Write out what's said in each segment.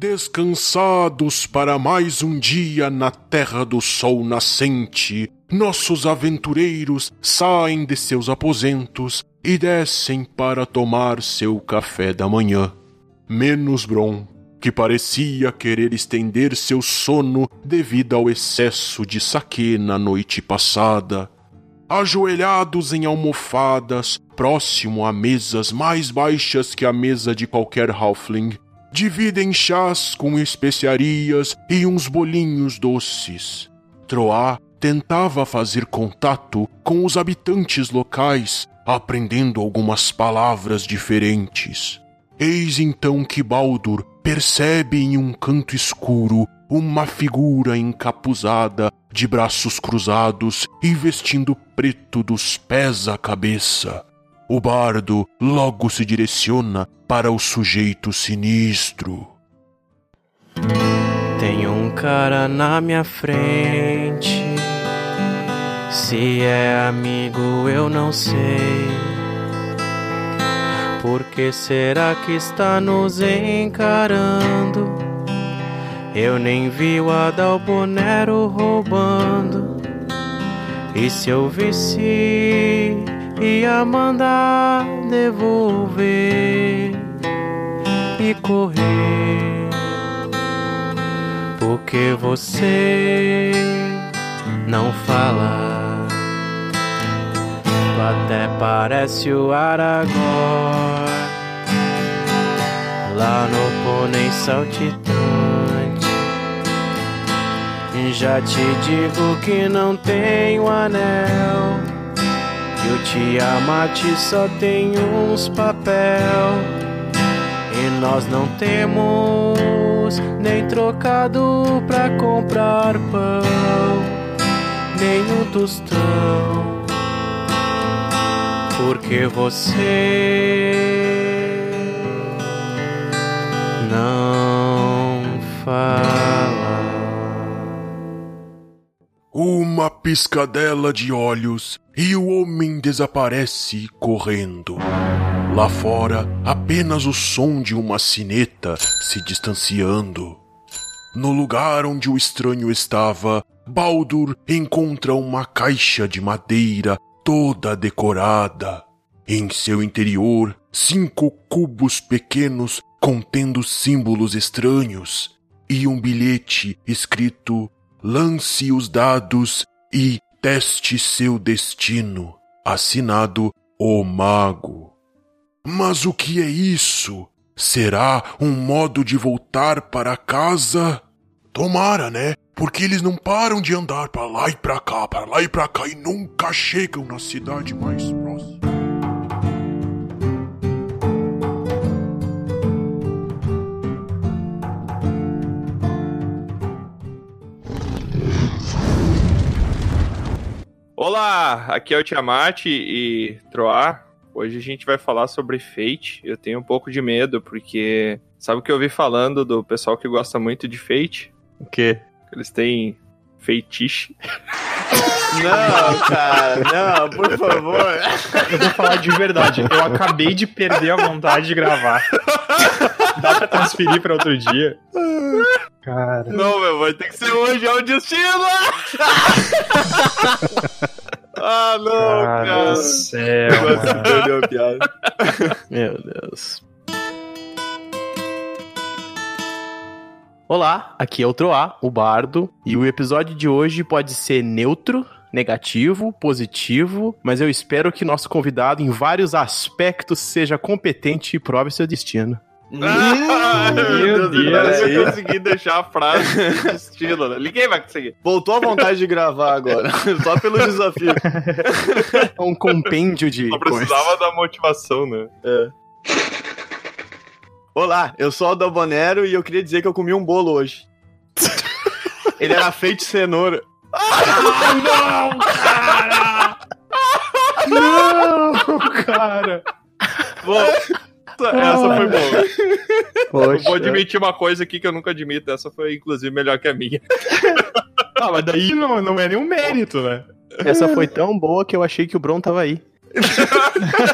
Descansados para mais um dia na terra do sol nascente, nossos aventureiros saem de seus aposentos e descem para tomar seu café da manhã. Menos Bron, que parecia querer estender seu sono devido ao excesso de saque na noite passada. Ajoelhados em almofadas, próximo a mesas mais baixas que a mesa de qualquer halfling, dividem chás com especiarias e uns bolinhos doces. Troá tentava fazer contato com os habitantes locais, aprendendo algumas palavras diferentes. Eis então que Baldur percebe em um canto escuro uma figura encapuzada, de braços cruzados e vestindo preto dos pés à cabeça. O bardo logo se direciona para o sujeito sinistro. Tem um cara na minha frente. Se é amigo, eu não sei. Por que será que está nos encarando? Eu nem vi o Adalbonero roubando. E se eu visse, ia mandar devolver e correr. Porque você não fala. Até parece o Aragorn lá no pônei saltitante. Já te digo que não tenho anel. E o Tiamat só tem uns papel. E nós não temos nem trocado pra comprar pão, nem um tostão. Porque você não fala. Uma piscadela de olhos e o homem desaparece correndo. Lá fora, apenas o som de uma sineta se distanciando. No lugar onde o estranho estava, Baldur encontra uma caixa de madeira toda decorada. Em seu interior, cinco cubos pequenos contendo símbolos estranhos e um bilhete escrito Lance os dados e teste seu destino, assinado O Mago. Mas o que é isso? Será um modo de voltar para casa? Tomara, né? Porque eles não param de andar para lá e para cá, para lá e para cá e nunca chegam na cidade mais Olá, aqui é o Tiamat e Troar. Hoje a gente vai falar sobre Fate. Eu tenho um pouco de medo, porque sabe o que eu ouvi falando do pessoal que gosta muito de Fate? O quê? Eles têm feitiço. Não, cara, não, por favor. Eu vou falar de verdade. Eu acabei de perder a vontade de gravar. Dá pra transferir pra outro dia? Cara. Não, meu, vai ter que ser hoje, é o destino! ah, não, Cara cara. do céu. Piada. Meu Deus. Olá, aqui é o Troá, o Bardo, e o episódio de hoje pode ser neutro, negativo, positivo, mas eu espero que nosso convidado, em vários aspectos, seja competente e prove seu destino. Ah, Meu Deus. Eu consegui deixar a frase de destino, né? Ninguém vai conseguir. Voltou a vontade de gravar agora, só pelo desafio. É um compêndio de Só precisava da motivação, né? Olá, eu sou o Dalbonero e eu queria dizer que eu comi um bolo hoje. Ele era feito de cenoura. Não, cara. Bom, essa foi boa. Eu Poxa. vou admitir uma coisa aqui que eu nunca admito. Essa foi, inclusive, melhor que a minha. Ah, mas daí não, não é nenhum mérito, né? Essa foi tão boa que eu achei que o Bron tava aí.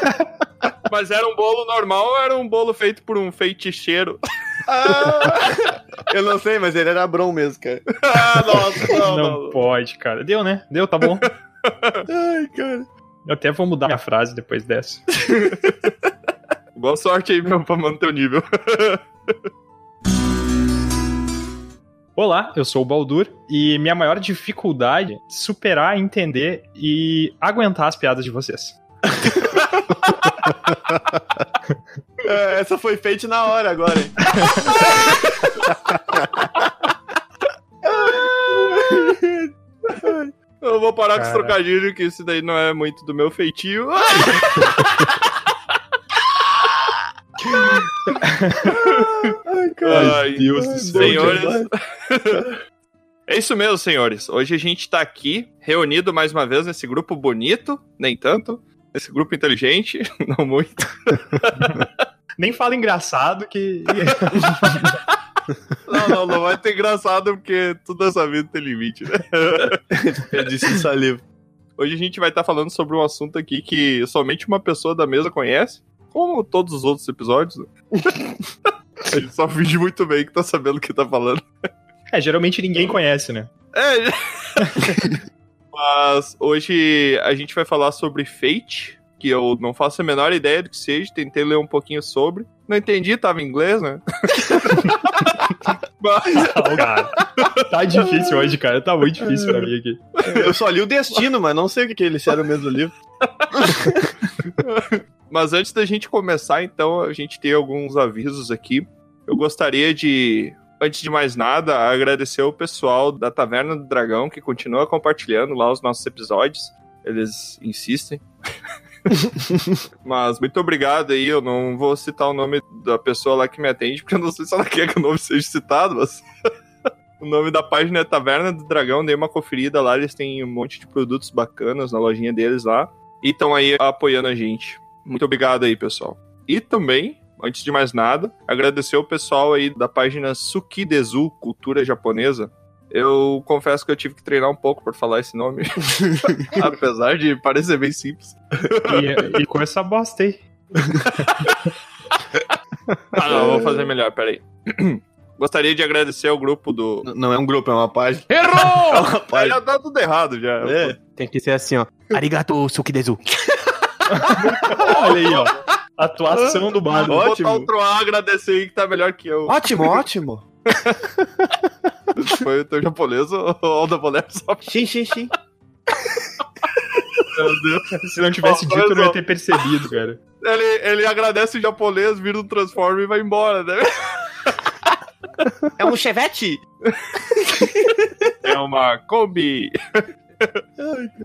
Mas era um bolo normal ou era um bolo feito por um feiticeiro? Ah, eu não sei, mas ele era Bron mesmo, cara. Ah, nossa, Não, não, não. pode, cara. Deu, né? Deu, tá bom. Ai, cara. Eu até vou mudar minha frase depois dessa. Boa sorte aí meu, pra manter o nível. Olá, eu sou o Baldur e minha maior dificuldade é superar, entender e aguentar as piadas de vocês. É, essa foi feita na hora agora, hein? Eu vou parar com esse Cara. trocadilho, que isso daí não é muito do meu feitio. Ai, Deus do céu. Senhores. É isso mesmo, senhores. Hoje a gente tá aqui, reunido mais uma vez nesse grupo bonito, nem tanto. Nesse grupo inteligente, não muito. Nem fala engraçado que. Não, não, não vai ter engraçado porque tudo nessa vida tem limite, né? Eu disse saliva. Hoje a gente vai estar falando sobre um assunto aqui que somente uma pessoa da mesa conhece, como todos os outros episódios. né? A gente só finge muito bem que tá sabendo o que tá falando. É, geralmente ninguém conhece, né? É. Mas hoje a gente vai falar sobre Fate, que eu não faço a menor ideia do que seja, tentei ler um pouquinho sobre. Não entendi, tava em inglês, né? Mas, Não, cara. Tá difícil hoje, cara. Tá muito difícil pra mim aqui. Eu só li o Destino, mas não sei o que, que ele se era o mesmo livro. Mas antes da gente começar, então, a gente tem alguns avisos aqui. Eu gostaria de, antes de mais nada, agradecer o pessoal da Taverna do Dragão que continua compartilhando lá os nossos episódios. Eles insistem. Mas muito obrigado aí. Eu não vou citar o nome da pessoa lá que me atende, porque eu não sei se ela quer que o nome seja citado, mas. o nome da página é Taverna do Dragão. Dei uma conferida lá. Eles têm um monte de produtos bacanas na lojinha deles lá. E estão aí apoiando a gente. Muito obrigado aí, pessoal. E também, antes de mais nada, agradecer o pessoal aí da página Sukidezu Cultura Japonesa. Eu confesso que eu tive que treinar um pouco para falar esse nome. Apesar de parecer bem simples. E, e com essa bosta aí. Ah, não, eu vou fazer melhor, peraí. Gostaria de agradecer ao grupo do. N- Não é um grupo, é uma página. Errou! uma página. Já tá tudo errado já. É. Tem que ser assim, ó. Arigato sukidezu. Olha aí, ó. Atuação do bardo. Vou Ótimo. botar o Troá agradecer aí que tá melhor que eu. Ótimo, ótimo. Foi o teu japonês ou o da só? Sim, sim, sim. Meu Deus. Se não tivesse dito, eu não ia ter percebido, cara. Ele, ele agradece o japonês, vira um transforme e vai embora, né? É um chevette? É uma Kombi.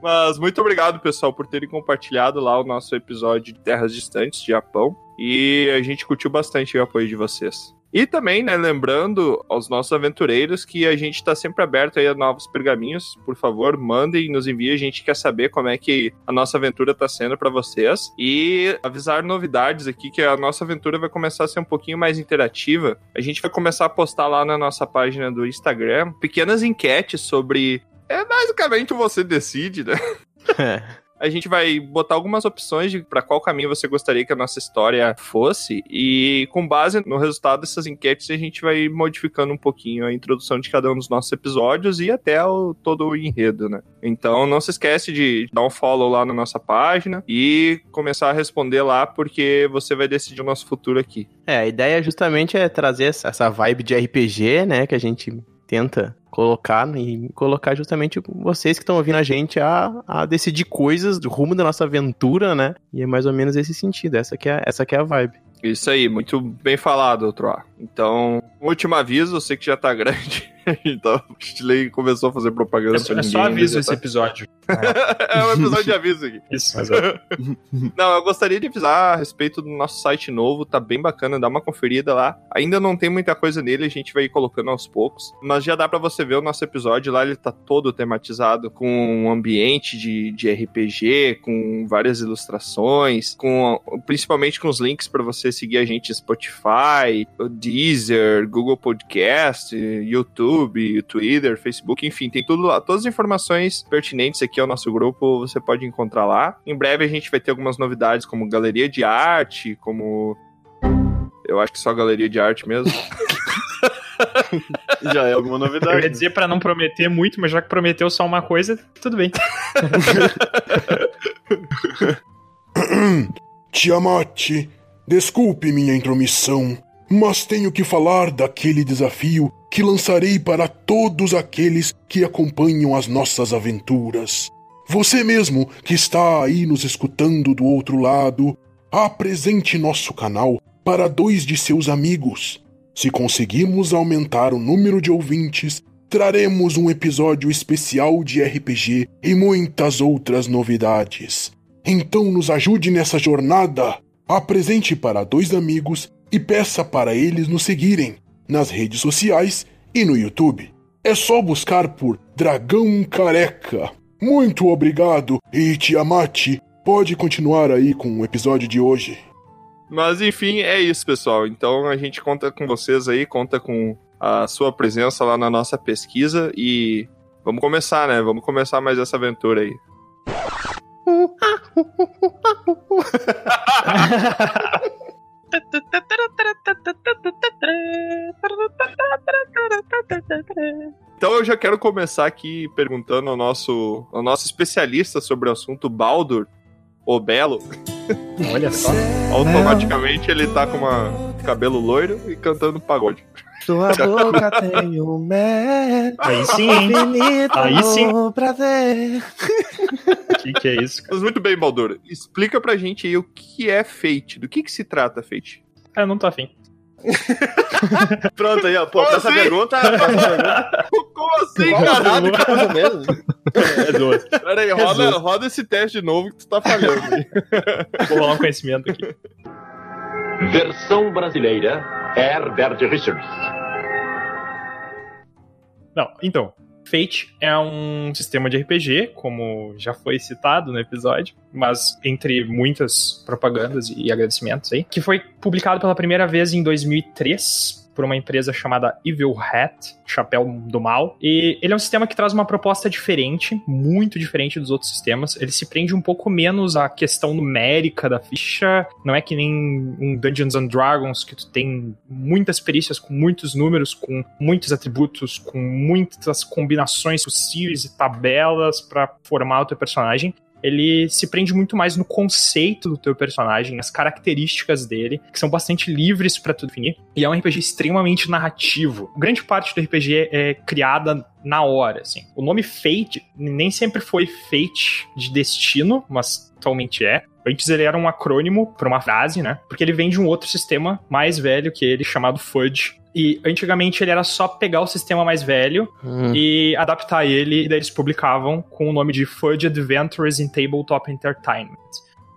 Mas muito obrigado, pessoal, por terem compartilhado lá o nosso episódio de Terras Distantes Japão. E a gente curtiu bastante o apoio de vocês. E também, né, lembrando aos nossos aventureiros que a gente está sempre aberto aí a novos pergaminhos. Por favor, mandem, nos enviem. A gente quer saber como é que a nossa aventura está sendo para vocês. E avisar novidades aqui, que a nossa aventura vai começar a ser um pouquinho mais interativa. A gente vai começar a postar lá na nossa página do Instagram pequenas enquetes sobre é basicamente você decide, né? É. A gente vai botar algumas opções de para qual caminho você gostaria que a nossa história fosse e com base no resultado dessas enquetes a gente vai modificando um pouquinho a introdução de cada um dos nossos episódios e até o, todo o enredo, né? Então não se esquece de dar um follow lá na nossa página e começar a responder lá porque você vai decidir o nosso futuro aqui. É, a ideia justamente é trazer essa essa vibe de RPG, né, que a gente tenta colocar e colocar justamente vocês que estão ouvindo a gente a, a decidir coisas do rumo da nossa aventura, né? E é mais ou menos esse sentido, essa que é, essa que é a vibe. Isso aí, muito bem falado, Troá. Então, um último aviso, eu sei que já tá grande. então, o Stiley começou a fazer propaganda É, pra é ninguém. só aviso esse tá? episódio. é um episódio de aviso aqui. Isso, exato. Não, eu gostaria de avisar a respeito do nosso site novo, tá bem bacana, dá uma conferida lá. Ainda não tem muita coisa nele, a gente vai ir colocando aos poucos, mas já dá pra você ver o nosso episódio lá, ele tá todo tematizado com um ambiente de, de RPG, com várias ilustrações, com principalmente com os links pra você seguir a gente no Spotify, o Deezer, Google Podcast, YouTube, Twitter, Facebook, enfim, tem tudo lá, todas as informações pertinentes aqui ao nosso grupo, você pode encontrar lá. Em breve a gente vai ter algumas novidades como galeria de arte, como eu acho que só galeria de arte mesmo. Já é alguma Eu novidade. ia né? dizer pra não prometer muito, mas já que prometeu só uma coisa, tudo bem. Tiamat, desculpe minha intromissão, mas tenho que falar daquele desafio que lançarei para todos aqueles que acompanham as nossas aventuras. Você mesmo que está aí nos escutando do outro lado, apresente nosso canal para dois de seus amigos. Se conseguirmos aumentar o número de ouvintes, traremos um episódio especial de RPG e muitas outras novidades. Então nos ajude nessa jornada. Apresente para dois amigos e peça para eles nos seguirem nas redes sociais e no YouTube. É só buscar por Dragão Careca. Muito obrigado e Tiamat, pode continuar aí com o episódio de hoje. Mas enfim, é isso, pessoal. Então a gente conta com vocês aí, conta com a sua presença lá na nossa pesquisa e vamos começar, né? Vamos começar mais essa aventura aí. Então eu já quero começar aqui perguntando ao nosso, ao nosso especialista sobre o assunto, Baldur, o Belo. Olha só. Automaticamente ele tá com uma cabelo loiro e cantando pagode. Sua boca tem o mel. Aí sim? Infinito Aí sim. prazer. O que, que é isso, cara? Mas muito bem, Baldur. Explica pra gente aí o que é Fate. Do que que se trata, Fate? Ah, eu não tô afim. Pronto aí, ó. Pô, Como essa assim? pergunta. Como assim, caralho mesmo? É duas. Pera aí, roda, roda esse teste de novo que tu tá falhando. Vou rolar um conhecimento aqui. Versão brasileira, Herbert Richards. Não, então. Fate é um sistema de RPG, como já foi citado no episódio, mas entre muitas propagandas e agradecimentos aí, que foi publicado pela primeira vez em 2003 por uma empresa chamada Evil Hat, Chapéu do Mal. E ele é um sistema que traz uma proposta diferente, muito diferente dos outros sistemas. Ele se prende um pouco menos à questão numérica da ficha. Não é que nem um Dungeons and Dragons, que tu tem muitas perícias com muitos números, com muitos atributos, com muitas combinações possíveis e tabelas para formar o teu personagem ele se prende muito mais no conceito do teu personagem, as características dele, que são bastante livres para tu definir. E é um RPG extremamente narrativo. Grande parte do RPG é criada na hora, assim. O nome Fate nem sempre foi Fate de destino, mas atualmente é. Antes ele era um acrônimo para uma frase, né? Porque ele vem de um outro sistema mais velho que ele, chamado Fudge. E antigamente ele era só pegar o sistema mais velho Hum. e adaptar ele, e daí eles publicavam com o nome de Fudge Adventures in Tabletop Entertainment,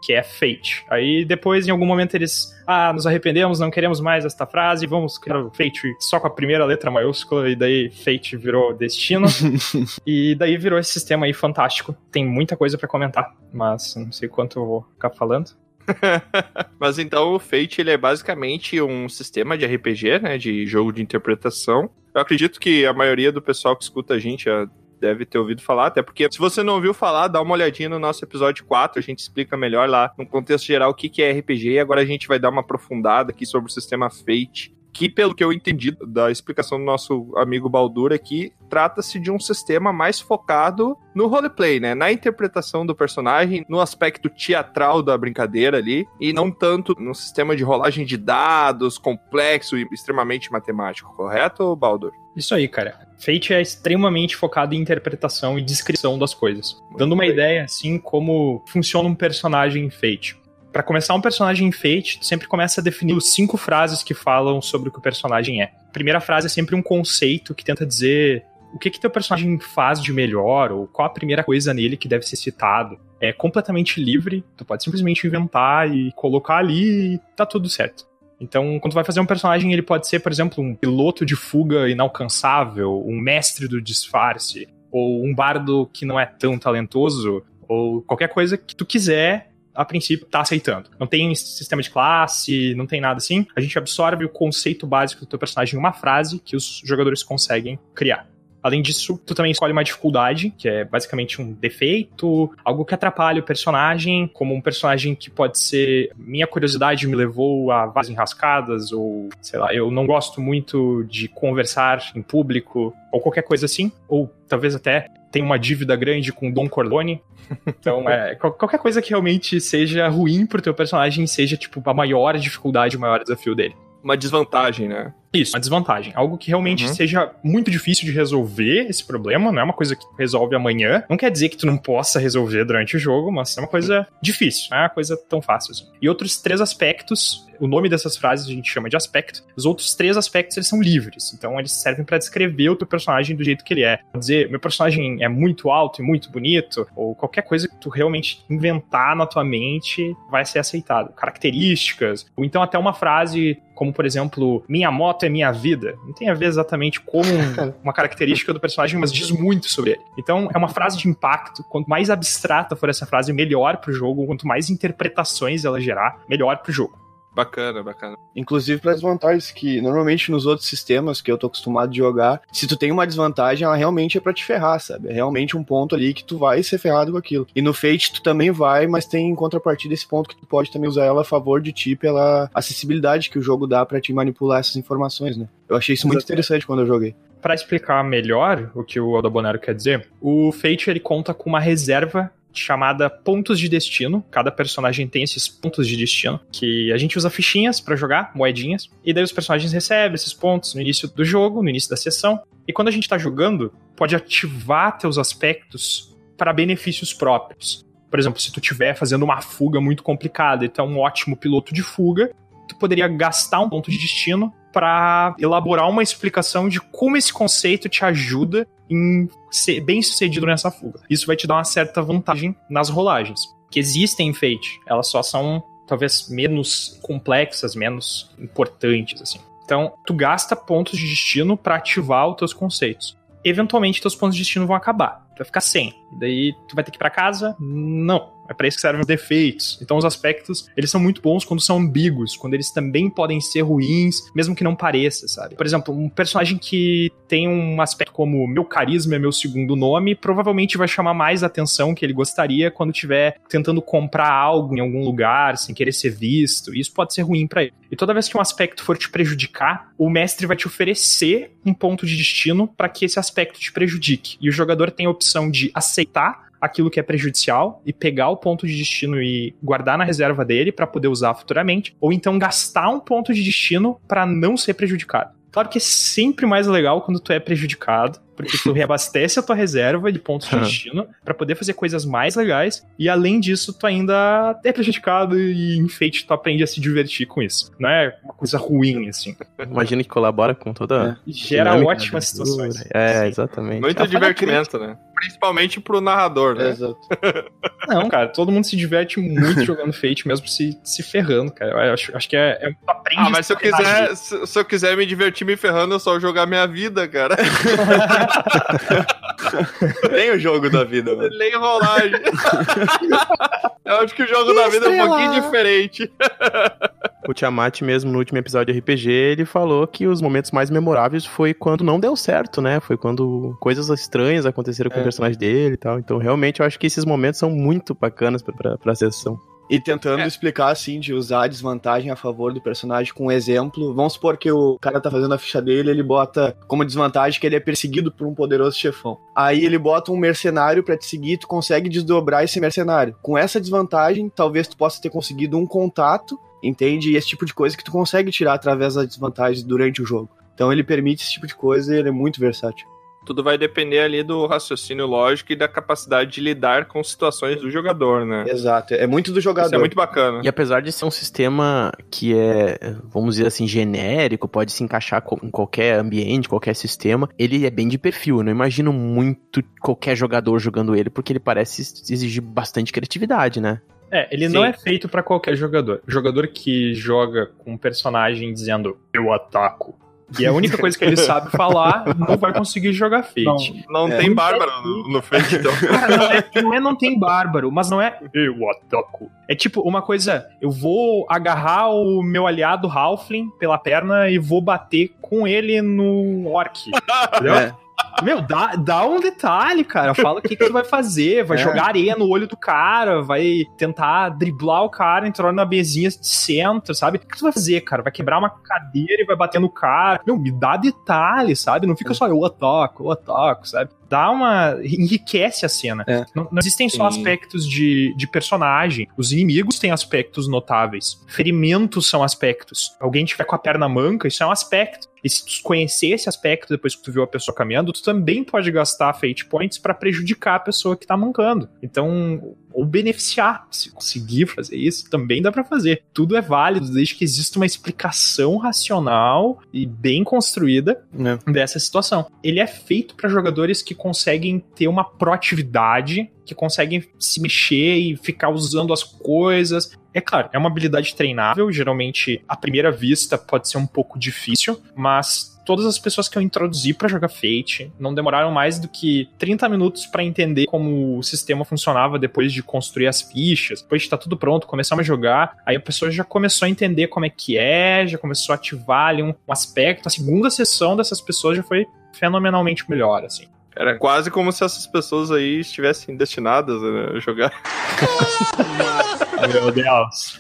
que é Fate. Aí depois, em algum momento, eles, ah, nos arrependemos, não queremos mais esta frase, vamos criar o Fate só com a primeira letra maiúscula, e daí Fate virou Destino. e daí virou esse sistema aí fantástico. Tem muita coisa pra comentar, mas não sei quanto eu vou ficar falando. Mas então o Fate ele é basicamente um sistema de RPG, né? De jogo de interpretação. Eu acredito que a maioria do pessoal que escuta a gente já deve ter ouvido falar, até porque se você não ouviu falar, dá uma olhadinha no nosso episódio 4, a gente explica melhor lá no contexto geral o que é RPG e agora a gente vai dar uma aprofundada aqui sobre o sistema Fate. Que, pelo que eu entendi da explicação do nosso amigo Baldur aqui, trata-se de um sistema mais focado no roleplay, né? Na interpretação do personagem, no aspecto teatral da brincadeira ali, e não tanto no sistema de rolagem de dados complexo e extremamente matemático, correto, Baldur? Isso aí, cara. Fate é extremamente focado em interpretação e descrição das coisas. Dando uma bem. ideia, assim, como funciona um personagem em Fate. Pra começar um personagem em Fate, tu sempre começa a definir os cinco frases que falam sobre o que o personagem é. A primeira frase é sempre um conceito que tenta dizer o que que teu personagem faz de melhor, ou qual a primeira coisa nele que deve ser citado. É completamente livre, tu pode simplesmente inventar e colocar ali e tá tudo certo. Então, quando tu vai fazer um personagem, ele pode ser, por exemplo, um piloto de fuga inalcançável, um mestre do disfarce, ou um bardo que não é tão talentoso, ou qualquer coisa que tu quiser, a princípio, tá aceitando. Não tem sistema de classe, não tem nada assim. A gente absorve o conceito básico do teu personagem em uma frase que os jogadores conseguem criar. Além disso, tu também escolhe uma dificuldade, que é basicamente um defeito, algo que atrapalha o personagem, como um personagem que pode ser minha curiosidade me levou a várias enrascadas, ou sei lá, eu não gosto muito de conversar em público, ou qualquer coisa assim, ou talvez até tenha uma dívida grande com Don Corleone. Então, é, qual- qualquer coisa que realmente seja ruim pro teu personagem, seja tipo a maior dificuldade, o maior desafio dele. Uma desvantagem, né? Isso, uma desvantagem. Algo que realmente Uhum. seja muito difícil de resolver esse problema, não é uma coisa que tu resolve amanhã. Não quer dizer que tu não possa resolver durante o jogo, mas é uma coisa difícil, não é uma coisa tão fácil assim. E outros três aspectos, o nome dessas frases a gente chama de aspecto. Os outros três aspectos eles são livres, então eles servem pra descrever o teu personagem do jeito que ele é. Dizer, meu personagem é muito alto e muito bonito, ou qualquer coisa que tu realmente inventar na tua mente vai ser aceitado. Características, ou então até uma frase como, por exemplo, minha moto é minha vida. Não tem a ver exatamente como um- uma característica do personagem, mas diz muito sobre ele. Então, é uma frase de impacto. Quanto mais abstrata for essa frase, melhor pro jogo. Quanto mais interpretações ela gerar, melhor pro jogo. Bacana, bacana. Inclusive para desvantagens que normalmente nos outros sistemas que eu tô acostumado a jogar, se tu tem uma desvantagem, ela realmente é pra te ferrar, sabe? É realmente um ponto ali que tu vai ser ferrado com aquilo. E no Fate tu também vai, mas tem em contrapartida esse ponto que tu pode também usar ela a favor de ti pela acessibilidade que o jogo dá pra te manipular essas informações, né? Eu achei isso muito interessante quando eu joguei. Pra explicar melhor o que o Aldabonero quer dizer, o Fate ele conta com uma reserva chamada pontos de destino. Cada personagem tem esses pontos de destino, que a gente usa fichinhas pra jogar, moedinhas, e daí os personagens recebem esses pontos no início do jogo, no início da sessão. E quando a gente tá jogando, pode ativar teus aspectos para benefícios próprios. Por exemplo, se tu estiver fazendo uma fuga muito complicada e tu é um ótimo piloto de fuga, tu poderia gastar um ponto de destino para elaborar uma explicação de como esse conceito te ajuda em ser bem sucedido nessa fuga. Isso vai te dar uma certa vantagem nas rolagens. Que existem em Fate, elas só são talvez menos complexas, menos importantes, assim. Então, tu gasta pontos de destino para ativar os teus conceitos. Eventualmente, teus pontos de destino vão acabar. Tu vai ficar sem. Daí, tu vai ter que ir pra casa? Não. É pra isso que servem os defeitos. Então, os aspectos, eles são muito bons quando são ambíguos, quando eles também podem ser ruins, mesmo que não pareça, sabe? Por exemplo, um personagem que tem um aspecto como meu carisma é meu segundo nome, provavelmente vai chamar mais atenção que ele gostaria quando estiver tentando comprar algo em algum lugar, sem querer ser visto. E isso pode ser ruim pra ele. E toda vez que um aspecto for te prejudicar, o mestre vai te oferecer um ponto de destino para que esse aspecto te prejudique. E o jogador tem a opção de aceitar aquilo que é prejudicial e pegar o ponto de destino e guardar na reserva dele para poder usar futuramente, ou então gastar um ponto de destino para não ser prejudicado. Claro que é sempre mais legal quando tu é prejudicado, porque tu reabastece a tua reserva de pontos de destino para poder fazer coisas mais legais e além disso tu ainda é prejudicado e enfeite tu aprende a se divertir com isso. Não é uma coisa ruim assim. Imagina que colabora com toda. E gera dinâmica ótimas aventura. situações. É, Sim. exatamente. Muito É divertimento, né? Principalmente pro narrador, né? Exato. Não, cara, todo mundo se diverte muito jogando Fate, mesmo se, se ferrando, cara. Eu acho, acho que é, é tu aprende Ah, mas se eu quiser, se, se eu quiser me divertir me ferrando, é só jogar minha vida, cara. Tem o jogo da vida, mano. Lei rolagem. eu acho que o jogo da vida é um pouquinho diferente. O Tiamat mesmo no último episódio de RPG, ele falou que os momentos mais memoráveis foi quando não deu certo, né? Foi quando coisas estranhas aconteceram com É. o personagem dele e tal. Então, realmente, eu acho que esses momentos são muito bacanas pra, pra, pra sessão. E tentando É. explicar, assim, de usar a desvantagem a favor do personagem com um exemplo. Vamos supor que o cara tá fazendo a ficha dele, ele bota como desvantagem que ele é perseguido por um poderoso chefão. Aí ele bota um mercenário pra te seguir, tu consegue desdobrar esse mercenário. Com essa desvantagem, talvez tu possa ter conseguido um contato, entende? E esse tipo de coisa que tu consegue tirar através das desvantagens durante o jogo. Então ele permite esse tipo de coisa e ele é muito versátil. Tudo vai depender ali do raciocínio lógico e da capacidade de lidar com situações do jogador, né? Exato. É muito do jogador. Isso é muito bacana. E apesar de ser um sistema que é, vamos dizer assim, genérico, pode se encaixar em qualquer ambiente, qualquer sistema, ele é bem de perfil. Eu não imagino muito qualquer jogador jogando ele, porque ele parece exigir bastante criatividade, né? É, ele Sim. não é feito pra qualquer jogador. O jogador que joga com um personagem dizendo eu ataco. E é a única coisa que ele sabe falar, não vai conseguir jogar Fate. Não É. tem Bárbara no, no Fate, então. Cara, não é, não é não tem bárbaro, mas não é eu ataco. É tipo uma coisa, eu vou agarrar o meu aliado Halfling pela perna e vou bater com ele no orc. Entendeu? É. Meu, dá, dá um detalhe, cara. Fala o que, que tu vai fazer. Vai É. jogar areia no olho do cara, vai tentar driblar o cara, entrar na mesinha de centro, sabe? O que tu vai fazer, cara? Vai quebrar uma cadeira e vai bater no cara. Meu, me dá detalhe, sabe? Não fica só eu ataco, eu ataco, sabe? Dá uma. enriquece a cena. É. Não, não existem só Sim. aspectos de, de personagem. Os inimigos têm aspectos notáveis. Ferimentos são aspectos. Alguém tiver com a perna manca, isso é um aspecto. E se tu conhecer esse aspecto depois que tu viu a pessoa caminhando, tu também pode gastar fate points pra prejudicar a pessoa que tá mancando. Então, ou beneficiar. Se conseguir fazer isso, também dá pra fazer. Tudo é válido desde que exista uma explicação racional e bem construída né? dessa situação. Ele é feito para jogadores que conseguem ter uma proatividade, que conseguem se mexer e ficar usando as coisas. É claro, é uma habilidade treinável, geralmente à primeira vista pode ser um pouco difícil, mas todas as pessoas que eu introduzi para jogar Fate não demoraram mais do que 30 minutos para entender como o sistema funcionava depois de construir as fichas. Depois de estar tudo pronto, começamos a jogar, aí a pessoa já começou a entender como é que é, já começou a ativar ali um, um aspecto. A segunda sessão dessas pessoas já foi fenomenalmente melhor, assim. Era quase como se essas pessoas aí estivessem destinadas a jogar. Meu Deus.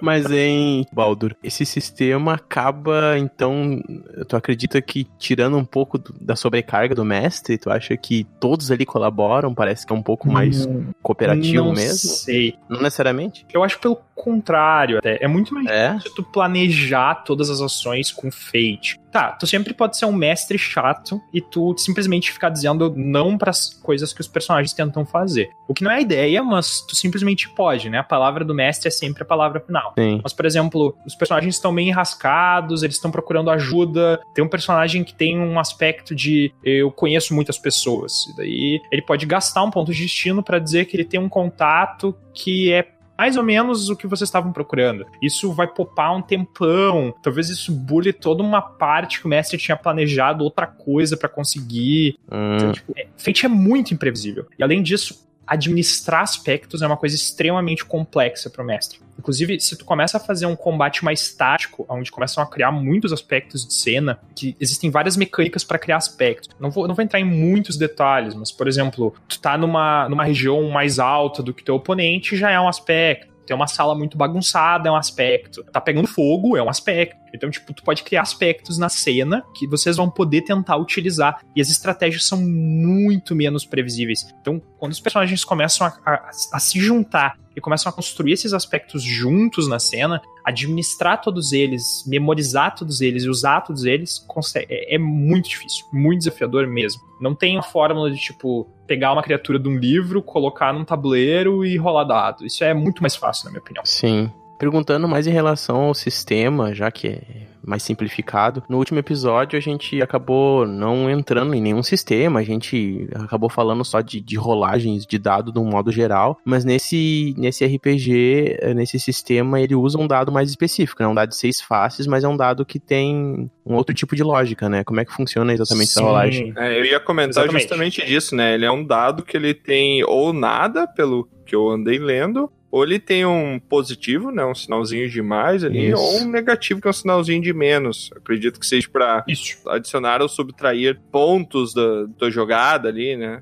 Mas em Baldur, esse sistema acaba, então, tu acredita que tirando um pouco do- da sobrecarga do mestre, tu acha que todos ali colaboram? Parece que é um pouco mais cooperativo não mesmo? sei. Não necessariamente? Eu acho pelo contrário até. É muito mais É? se tu planejar todas as ações com fate. Tá, tu sempre pode ser um mestre chato e tu simplesmente ficar dizendo não pras coisas que os personagens tentam fazer. O que não é a ideia, mas tu simplesmente pode, né? A palavra do mestre é sempre a palavra final. Sim. Mas, por exemplo, os personagens estão bem enrascados, eles estão procurando ajuda. Tem um personagem que tem um aspecto de eu conheço muitas pessoas. E daí ele pode gastar um ponto de destino pra dizer que ele tem um contato que é mais ou menos o que vocês estavam procurando. Isso vai popar um tempão. Talvez isso bule toda uma parte que o mestre tinha planejado outra coisa pra conseguir. Hum, Então, tipo, é, Fate é muito imprevisível. E além disso, administrar aspectos é uma coisa extremamente complexa pro mestre. Inclusive, se tu começa a fazer um combate mais tático, onde começam a criar muitos aspectos de cena, que existem várias mecânicas pra criar aspectos. Não vou, não vou entrar em muitos detalhes, mas, por exemplo, tu tá numa, numa região mais alta do que teu oponente, já é um aspecto. Tem uma sala muito bagunçada, é um aspecto. Tá pegando fogo, é um aspecto. Então, tipo, tu pode criar aspectos na cena que vocês vão poder tentar utilizar. E as estratégias são muito menos previsíveis. Então, quando os personagens começam a, a- a se juntar e começam a construir esses aspectos juntos na cena, administrar todos eles, memorizar todos eles e usar todos eles, é, é muito difícil, muito desafiador mesmo. Não tem uma fórmula de tipo pegar uma criatura de um livro, colocar num tabuleiro e rolar dado. Isso é muito mais fácil, na minha opinião. sim. Perguntando mais em relação ao sistema, já que mais simplificado. No último episódio, a gente acabou não entrando em nenhum sistema, a gente acabou falando só de, de rolagens de dado de um modo geral, mas nesse, nesse RPG, eh, nesse sistema, ele usa um dado mais específico, não é um dado de seis faces, mas é um dado que tem um outro tipo de lógica, né? Como é que funciona exatamente essa Sim. rolagem? É, eu ia comentar Exatamente. justamente disso, né? Ele é um dado que ele tem ou nada, pelo que eu andei lendo, ou ele tem um positivo, né? Um sinalzinho de mais ali, Isso. ou um negativo, que é um sinalzinho de menos. Acredito que seja pra Isso. adicionar ou subtrair pontos da, da jogada ali, né?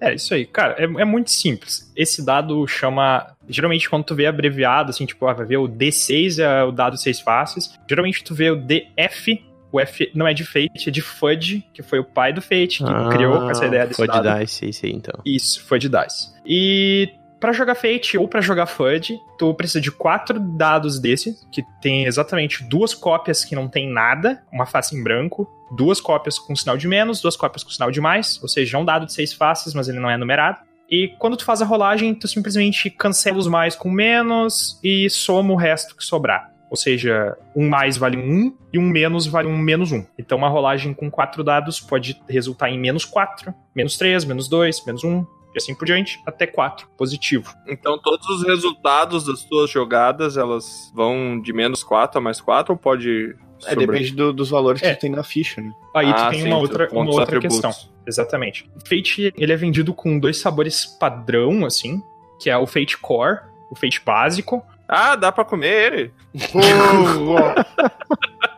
É, isso aí. Cara, é, é muito simples. Esse dado chama. Geralmente, quando tu vê abreviado, assim, tipo, ah, vai ver o D6 é o dado seis faces. Geralmente, tu vê o DF. O F não é de Fate, é de Fudge, que foi o pai do Fate, que criou com essa ideia desse Pode dado. dar esse, esse aí, então. Isso, Fudge Dice. E pra jogar Fate ou pra jogar Fudge, tu precisa de quatro dados desse, que tem exatamente duas cópias que não tem nada, uma face em branco, duas cópias com sinal de menos, duas cópias com sinal de mais, ou seja, é um dado de seis faces, mas ele não é numerado. E quando tu faz a rolagem, tu simplesmente cancela os mais com menos e soma o resto que sobrar. Ou seja, um mais vale um 1 e um menos vale um menos 1. Então uma rolagem com quatro dados pode resultar em menos 4, menos 3, menos 2, menos 1, e assim por diante, até 4, positivo. Então todos os resultados das tuas jogadas, elas vão de menos 4 a mais 4 ou pode... É, sobre- depende do- dos valores É. que tem na ficha, né? Aí Ah, tu tem sim, uma outra, uma outra atributos. questão. Exatamente. O Fate, ele é vendido com dois sabores padrão, assim, que é o Fate Core, o Fate básico. Ah, dá pra comer ele.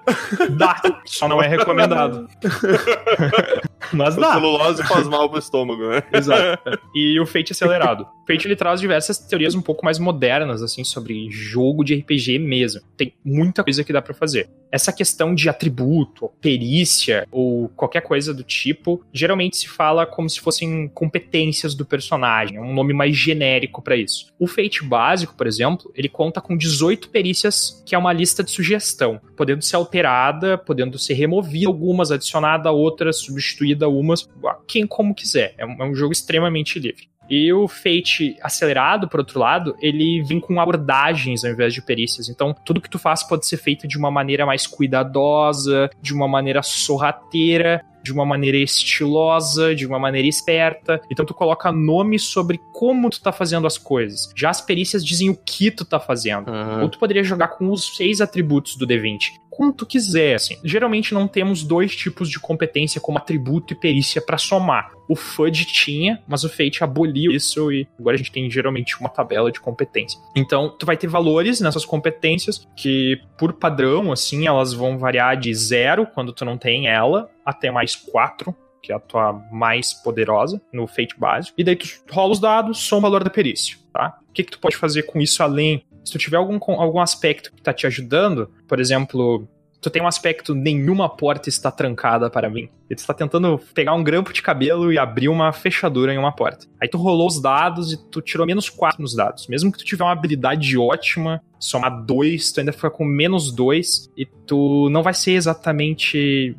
Dá, só não é recomendado. Mas A dá. celulose faz mal pro estômago, né? Exato. E o Fate acelerado. O Fate ele traz diversas teorias um pouco mais modernas, assim, sobre jogo de RPG mesmo. Tem muita coisa que dá pra fazer. Essa questão de atributo, perícia ou qualquer coisa do tipo, geralmente se fala como se fossem competências do personagem, é um nome mais genérico pra isso. O Fate básico, por exemplo, ele conta com 18 perícias, que é uma lista de sugestão, podendo ser alterada, podendo ser removida algumas, adicionada outras, substituída umas, quem como quiser. É um, é um jogo extremamente livre. E o Fate acelerado, por outro lado, ele vem com abordagens ao invés de perícias. Então, tudo que tu faz pode ser feito de uma maneira mais cuidadosa, de uma maneira sorrateira, de uma maneira estilosa, de uma maneira esperta. Então tu coloca nome sobre como tu tá fazendo as coisas. Já as perícias dizem o que tu tá fazendo. Ou tu poderia jogar com os seis atributos do D20. Como tu quiser, assim. Geralmente não temos dois tipos de competência como atributo e perícia pra somar. O FUD tinha, mas o Fate aboliu isso e agora a gente tem geralmente uma tabela de competência. Então, tu vai ter valores nessas competências que, por padrão, assim, elas vão variar de zero quando tu não tem ela, até mais quatro que é a tua mais poderosa no Fate básico. E daí tu rola os dados, soma o valor da perícia, tá? O que, que tu pode fazer com isso além? Se tu tiver algum, algum aspecto que tá te ajudando, por exemplo, tu tem um aspecto nenhuma porta está trancada para mim. E tu está tentando pegar um grampo de cabelo e abrir uma fechadura em uma porta. Aí tu rolou os dados e tu tirou menos 4 nos dados. Mesmo que tu tiver uma habilidade ótima, somar 2, tu ainda fica com menos 2 e tu não vai ser exatamente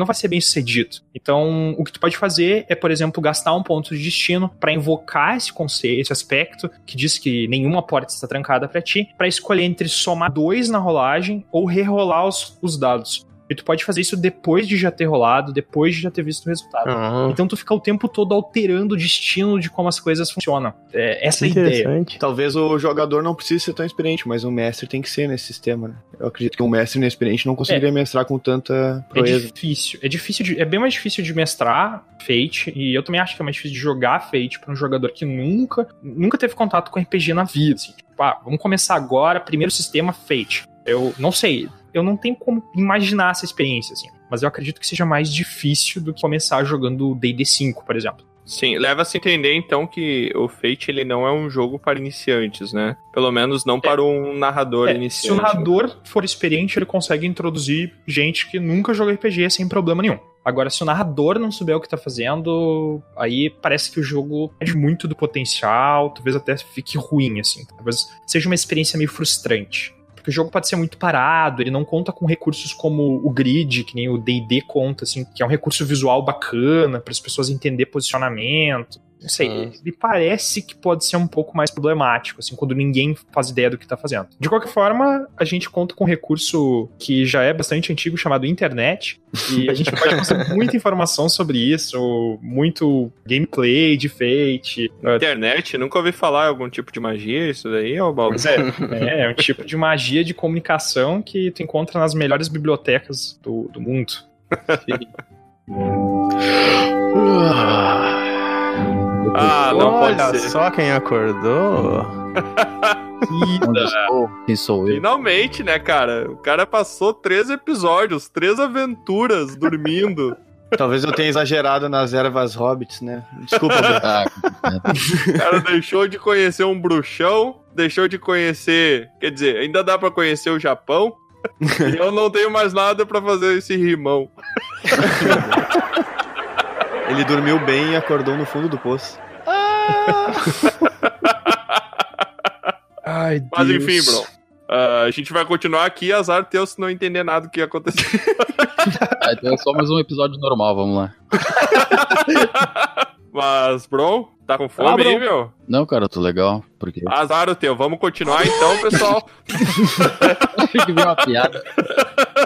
não vai ser bem sucedido. Então, o que tu pode fazer é, por exemplo, gastar um ponto de destino para invocar esse conceito, esse aspecto que diz que nenhuma porta está trancada para ti, para escolher entre somar dois na rolagem ou rerolar os, os dados. E tu pode fazer isso depois de já ter rolado, depois de já ter visto o resultado. Ah, Então tu fica o tempo todo alterando o destino de como as coisas funcionam. É, essa é a ideia. interessante. Talvez o jogador não precise ser tão experiente, mas o mestre tem que ser nesse sistema, né? Eu acredito que um mestre inexperiente não conseguiria mestrar com tanta É proeza. difícil. É difícil de, é bem mais difícil de mestrar Fate e eu também acho que é mais difícil de jogar Fate para um jogador que nunca nunca teve contato com RPG na vida, assim. Tipo, ah, vamos começar agora, primeiro sistema Fate. Eu não sei, eu não tenho como imaginar essa experiência assim, mas eu acredito que seja mais difícil do que começar jogando D&D 5, por exemplo. Sim, leva-se a entender então que o Fate ele não é um jogo para iniciantes, né? Pelo menos não para um narrador É, se iniciante. o narrador for experiente, ele consegue introduzir gente que nunca jogou RPG sem problema nenhum. Agora, se o narrador não souber o que tá fazendo, aí parece que o jogo perde muito do potencial, talvez até fique ruim, assim. Talvez seja uma experiência meio frustrante. Porque o jogo pode ser muito parado, ele não conta com recursos como o grid, que nem o D&D conta, assim, que é um recurso visual bacana para as pessoas entender posicionamento. Não sei, ele parece que pode ser um pouco mais problemático, assim, quando ninguém faz ideia do que tá fazendo. De qualquer forma, a gente conta com um recurso que já é bastante antigo, chamado internet, e a gente pode conseguir muita informação sobre isso, muito gameplay de Fate. uh, Internet, nunca ouvi falar algum tipo de magia, isso daí, ô Baldo? Pois é, é, é um tipo de magia de comunicação que tu encontra nas melhores bibliotecas do, do mundo. Ah, não Olha pode ser. só quem acordou. Quem sou eu? Finalmente, né, cara? O cara passou três episódios, três aventuras dormindo. Talvez eu tenha exagerado nas ervas hobbits, né? Desculpa. Ah, O cara deixou de conhecer um bruxão, deixou de conhecer. Quer dizer, ainda dá pra conhecer o Japão. e eu não tenho mais nada pra fazer esse rimão. Ele dormiu bem e acordou no fundo do poço. Ai, Mas Deus. enfim, bro. ah, a gente vai continuar aqui, azar teu se não entender nada do que aconteceu. ah, então é só mais um episódio normal, vamos lá. Mas, bro, tá com fome Ah, aí, meu? Não, cara, eu tô legal. Porque Azar o teu. Vamos continuar então, pessoal. achei que uma piada.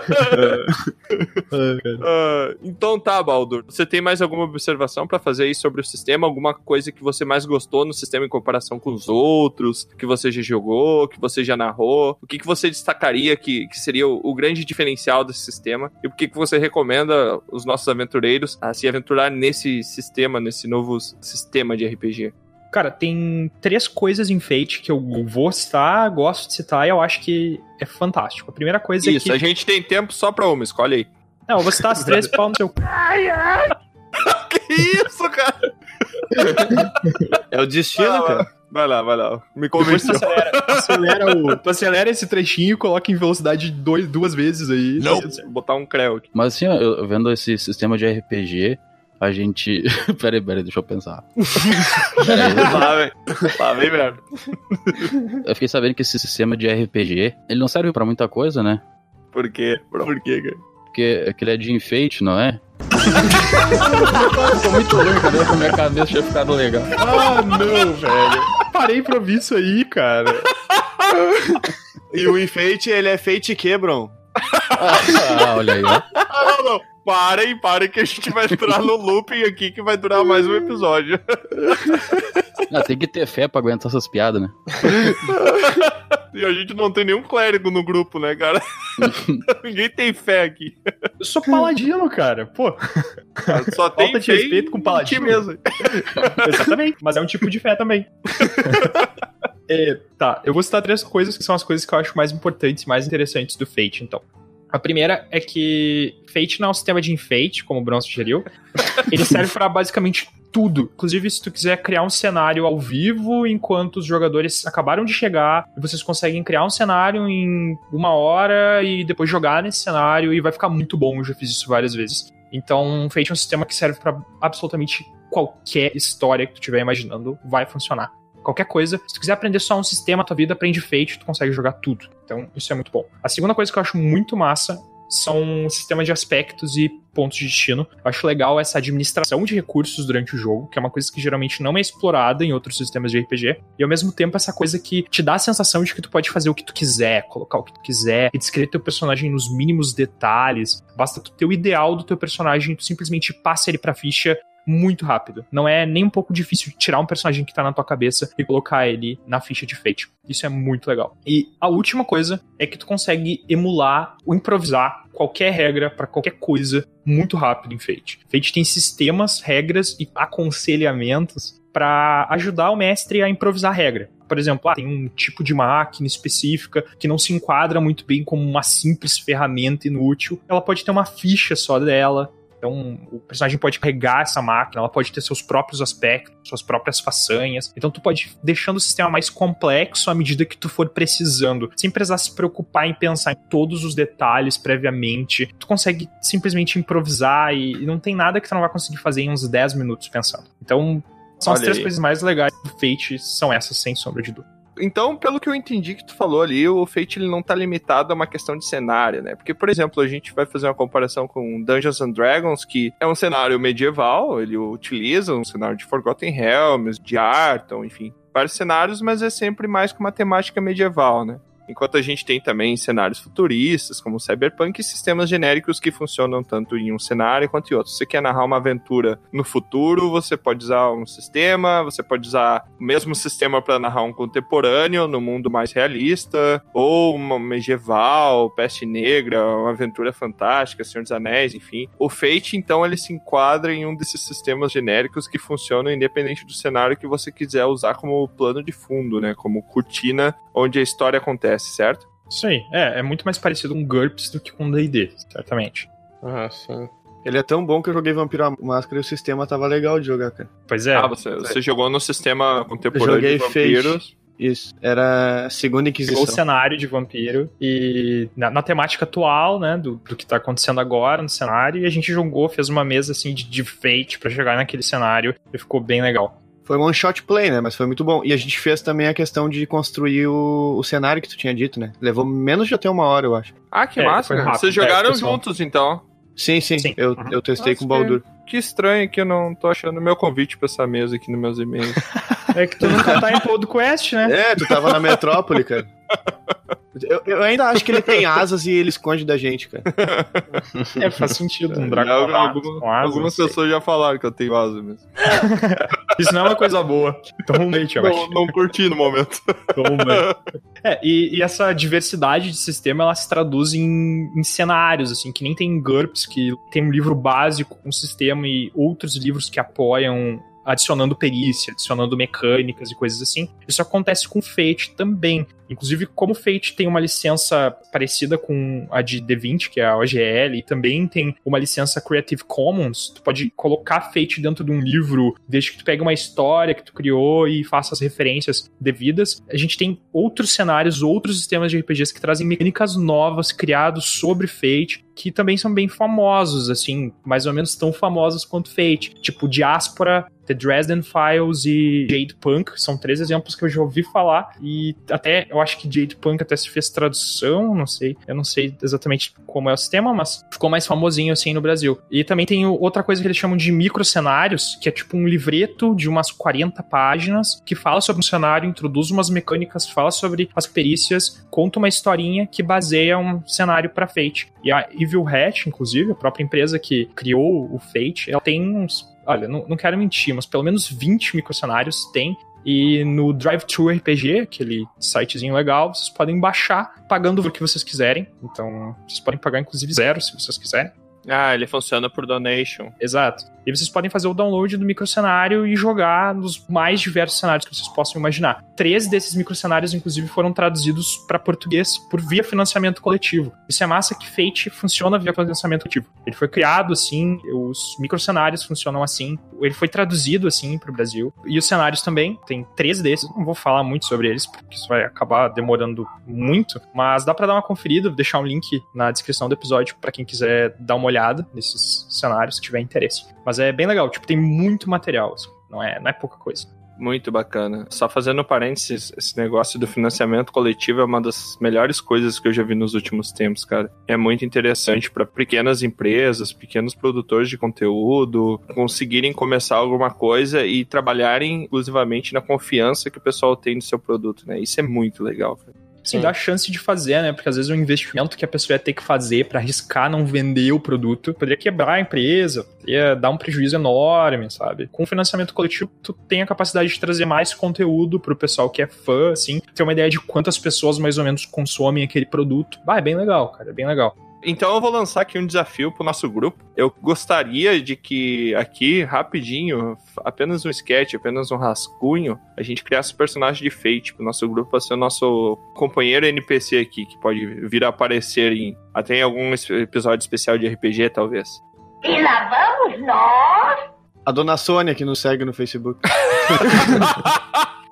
Ah, então tá, Baldur. Você tem mais alguma observação pra fazer aí sobre o sistema? Alguma coisa que você mais gostou no sistema em comparação com os outros? Que você já jogou, que você já narrou? O que, que você destacaria que, que seria o, o grande diferencial desse sistema? E por que, que você recomenda os nossos aventureiros a se aventurar nesse sistema, nesse novo sistema de RPG? Cara, tem três coisas em Fate que eu vou citar, gosto de citar e eu acho que é fantástico. A primeira coisa Isso, é a que. gente tem tempo só pra uma, escolhe aí. Não, eu vou citar as três pau no seu. cu. Que isso, cara? É o destino, Vai lá, cara. Vai lá, vai lá. Me Depois tu convenceu. acelera, acelera, o, tu acelera esse trechinho e coloca em velocidade dois, duas vezes aí. Vou botar um creu aqui. Mas assim, eu vendo esse sistema de RPG, a gente. peraí, peraí, deixa eu pensar. Peraí, Lá, velho. Lá, vem merda. eu fiquei sabendo que esse sistema de RPG, ele não serve pra muita coisa, né? Por quê? Por quê, cara? Porque aquele é de enfeite, não é? eu tô muito ruim, cadê? A minha cabeça tinha ficado legal. Ah, não, velho. Parei pra ouvir isso aí, cara. E o enfeite, ele é feite quebram. Ah, olha aí, ó. Ah, não, não. Parem, parem que a gente vai entrar no looping aqui que vai durar mais um episódio. Ah, tem que ter fé pra aguentar essas piadas, né? E a gente não tem nenhum clérigo no grupo, né, cara? Ninguém tem fé aqui. Eu sou paladino, cara. Pô, Só tem falta de fé respeito com paladino. mesmo. Exatamente. Mas é um tipo de fé também. É, tá, eu vou citar três coisas que são as coisas que eu acho mais importantes e mais interessantes do Fate, então. A primeira é que Fate não é um sistema de enfeite, como o Bron sugeriu. Ele serve pra basicamente tudo. Inclusive, se tu quiser criar um cenário ao vivo enquanto os jogadores acabaram de chegar, vocês conseguem criar um cenário em uma hora e depois jogar nesse cenário e vai ficar muito bom. Eu já fiz isso várias vezes. Então, Fate é um sistema que serve pra absolutamente qualquer história que tu estiver imaginando, vai funcionar. Qualquer coisa. Se tu quiser aprender só um sistema, tua vida aprende Fate, tu consegue jogar tudo. Então, isso é muito bom. A segunda coisa que eu acho muito massa são sistemas de aspectos e pontos de destino. Eu acho legal essa administração de recursos durante o jogo, que é uma coisa que geralmente não é explorada em outros sistemas de RPG. E ao mesmo tempo essa coisa que te dá a sensação de que tu pode fazer o que tu quiser, colocar o que tu quiser, e descrever teu personagem nos mínimos detalhes. Basta tu ter o ideal do teu personagem, tu simplesmente passa ele pra ficha muito rápido. Não é nem um pouco difícil tirar um personagem que tá na tua cabeça e colocar ele na ficha de Fate. Isso é muito legal. E a última coisa é que tu consegue emular ou improvisar qualquer regra pra qualquer coisa muito rápido em Fate. Fate tem sistemas, regras e aconselhamentos pra ajudar o mestre a improvisar a regra. Por exemplo, ah, tem um tipo de máquina específica que não se enquadra muito bem como uma simples ferramenta inútil. Ela pode ter uma ficha só dela. Então, o personagem pode carregar essa máquina, ela pode ter seus próprios aspectos, suas próprias façanhas. Então, tu pode ir deixando o sistema mais complexo à medida que tu for precisando, sem precisar se preocupar em pensar em todos os detalhes previamente. Tu consegue simplesmente improvisar e e não tem nada que tu não vai conseguir fazer em uns 10 minutos pensando. Então, são as Olha três aí. coisas mais legais do Fate, são essas, sem sombra de dúvida. Então, pelo que eu entendi que tu falou ali, o Fate ele não tá limitado a uma questão de cenário, né? Porque, por exemplo, a gente vai fazer uma comparação com Dungeons and Dragons, que é um cenário medieval, ele utiliza um cenário de Forgotten Realms, de Arton, enfim, vários cenários, mas é sempre mais com uma temática medieval, né? Enquanto a gente tem também cenários futuristas, como Cyberpunk, e sistemas genéricos que funcionam tanto em um cenário quanto em outro. Se você quer narrar uma aventura no futuro, você pode usar um sistema, você pode usar o mesmo sistema para narrar um contemporâneo no mundo mais realista, ou uma medieval, peste negra, uma aventura fantástica, Senhor dos Anéis, enfim. O Fate, então, ele se enquadra em um desses sistemas genéricos que funcionam independente do cenário que você quiser usar como plano de fundo, né? Como cortina onde a história acontece, certo? Isso aí. É, é muito mais parecido com GURPS do que com D&D, certamente. Ah, sim. Ele é tão bom que eu joguei Vampiro à Máscara e o sistema tava legal de jogar, cara. Pois é. ah, você, você jogou no sistema contemporâneo joguei de vampiros. Isso. Era a segunda Pegou Inquisição. o cenário de vampiro e na, na temática atual, né, do, do que tá acontecendo agora no cenário, e a gente jogou, fez uma mesa assim de, de fate pra jogar naquele cenário e ficou bem legal. Foi um one shot play, né? Mas foi muito bom. E a gente fez também a questão de construir o, o cenário que tu tinha dito, né? Levou menos de até uma hora, eu acho. Ah, que É, massa. cara. rápido, Vocês é, jogaram pessoal. juntos, então. Sim, sim. Sim. Eu, Uhum. eu testei Nossa, com o Baldur. Que estranho que eu não tô achando meu convite pra essa mesa aqui nos meus e-mails. É que tu nunca tá em quest, né? É, tu tava na metrópole, cara. Eu, eu ainda acho que ele tem asas e ele esconde da gente, cara. É, faz sentido. Um Já dragão alguma- asas, algumas sei. pessoas já falaram que eu tenho asa mesmo. Isso não é uma coisa boa. Então, leite, eu Não, acho. não curti no momento. Toma. É, e, e essa diversidade de sistema, ela se traduz em, em cenários, assim, que nem tem em GURPS, que tem um livro básico com sistema e outros livros que apoiam adicionando perícia, adicionando mecânicas e coisas assim. Isso acontece com Fate também. Inclusive, como Fate tem uma licença parecida com a de D20, que é a OGL, e também tem uma licença Creative Commons, tu pode colocar Fate dentro de um livro, desde que tu pegue uma história que tu criou e faça as referências devidas. A gente tem outros cenários, outros sistemas de RPGs que trazem mecânicas novas criados sobre Fate, que também são bem famosos, assim, mais ou menos tão famosos quanto Fate. Tipo, Diaspora, The Dresden Files e Jade Punk, são três exemplos que eu já ouvi falar, e até, eu acho que Jade Punk até se fez tradução, não sei, eu não sei exatamente como é o sistema, mas ficou mais famosinho, assim, no Brasil. E também tem outra coisa que eles chamam de microcenários, que é tipo um livreto de umas 40 páginas, que fala sobre um cenário, introduz umas mecânicas, fala sobre as perícias, conta uma historinha que baseia um cenário para Fate. E a Evil Hat, inclusive, a própria empresa que criou o Fate, ela tem uns olha, não, não quero mentir, mas pelo menos 20 microcenários tem. E no Drive-Thru RPG, aquele sitezinho legal, vocês podem baixar pagando o que vocês quiserem. Então, vocês podem pagar inclusive zero se vocês quiserem. Ah, ele funciona por donation. Exato. E vocês podem fazer o download do microcenário e jogar nos mais diversos cenários que vocês possam imaginar. Três desses microcenários, inclusive, foram traduzidos para português por via financiamento coletivo. Isso é massa que Fate funciona via financiamento coletivo. Ele foi criado assim, os microcenários funcionam assim, ele foi traduzido assim para o Brasil. E os cenários também, tem três desses, não vou falar muito sobre eles, porque isso vai acabar demorando muito, mas dá para dar uma conferida, vou deixar um link na descrição do episódio para quem quiser dar uma olhada nesses cenários, se tiver interesse. Mas é bem legal, tipo, tem muito material, assim, não é, não é pouca coisa. Muito bacana. Só fazendo parênteses, esse negócio do financiamento coletivo é uma das melhores coisas que eu já vi nos últimos tempos, cara. É muito interessante para pequenas empresas, pequenos produtores de conteúdo conseguirem começar alguma coisa e trabalharem exclusivamente na confiança que o pessoal tem no seu produto, né? Isso é muito legal, cara. Sim, dá chance de fazer, né? Porque às vezes o investimento que a pessoa ia ter que fazer para arriscar não vender o produto poderia quebrar a empresa, ia dar um prejuízo enorme, sabe? Com o financiamento coletivo, tu tem a capacidade de trazer mais conteúdo pro pessoal que é fã, assim, ter uma ideia de quantas pessoas mais ou menos consomem aquele produto. Bah, é bem legal, cara, é bem legal. Então eu vou lançar aqui um desafio pro nosso grupo. Eu gostaria de que aqui, rapidinho, apenas um sketch, apenas um rascunho, a gente criasse o personagem de Fate pro nosso grupo pra ser o nosso companheiro NPC aqui, que pode vir a aparecer em até em algum episódio especial de RPG, talvez. E lá vamos nós. A dona Sônia que nos segue no Facebook.